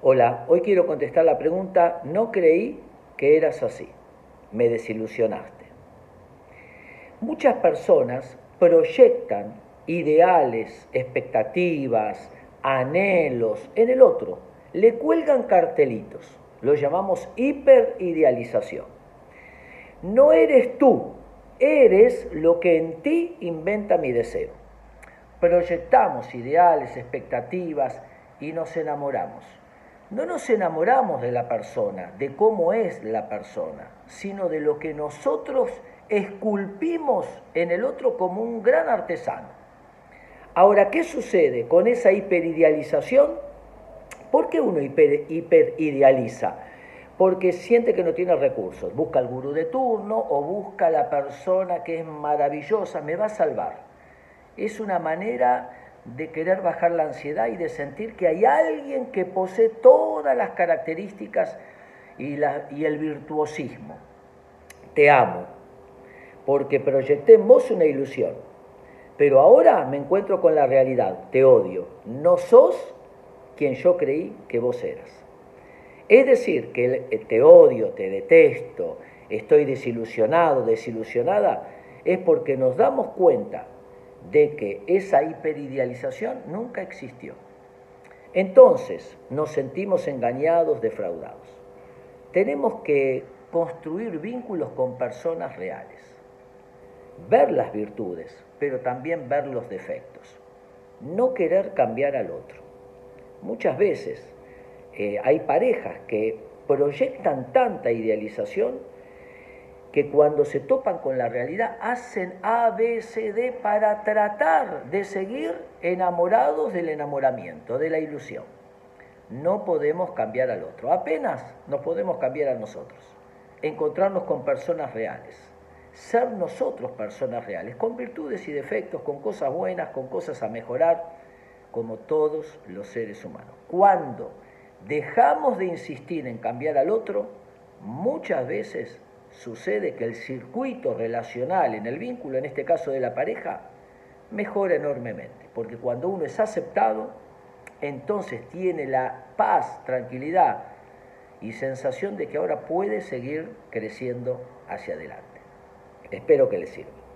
Hola, hoy quiero contestar la pregunta, no creí que eras así, me desilusionaste. Muchas personas proyectan ideales, expectativas, anhelos en el otro, le cuelgan cartelitos, lo llamamos hiperidealización. No eres tú, eres lo que en ti inventa mi deseo. Proyectamos ideales, expectativas y nos enamoramos. No nos enamoramos de la persona, de cómo es la persona, sino de lo que nosotros esculpimos en el otro como un gran artesano. Ahora, ¿qué sucede con esa hiperidealización? ¿Por qué uno hiper, hiperidealiza? Porque siente que no tiene recursos. Busca al gurú de turno o busca a la persona que es maravillosa, me va a salvar. Es una manera de querer bajar la ansiedad y de sentir que hay alguien que posee todas las características y, y el virtuosismo. Te amo, porque proyecté en vos una ilusión. Pero ahora me encuentro con la realidad, te odio, no sos quien yo creí que vos eras. Es decir, que te odio, te detesto, estoy desilusionado, desilusionada, es porque nos damos cuenta de que esa hiperidealización nunca existió. Entonces nos sentimos engañados, defraudados. Tenemos que construir vínculos con personas reales ver las virtudes, pero también ver los defectos. No querer cambiar al otro. Muchas veces eh, hay parejas que proyectan tanta idealización que cuando se topan con la realidad hacen A, B, C, D para tratar de seguir enamorados del enamoramiento, de la ilusión. No podemos cambiar al otro, apenas nos podemos cambiar a nosotros, encontrarnos con personas reales ser nosotros personas reales, con virtudes y defectos, con cosas buenas, con cosas a mejorar, como todos los seres humanos. Cuando dejamos de insistir en cambiar al otro, muchas veces sucede que el circuito relacional en el vínculo, en este caso de la pareja, mejora enormemente, porque cuando uno es aceptado, entonces tiene la paz, tranquilidad y sensación de que ahora puede seguir creciendo hacia adelante. Espero que les sirva.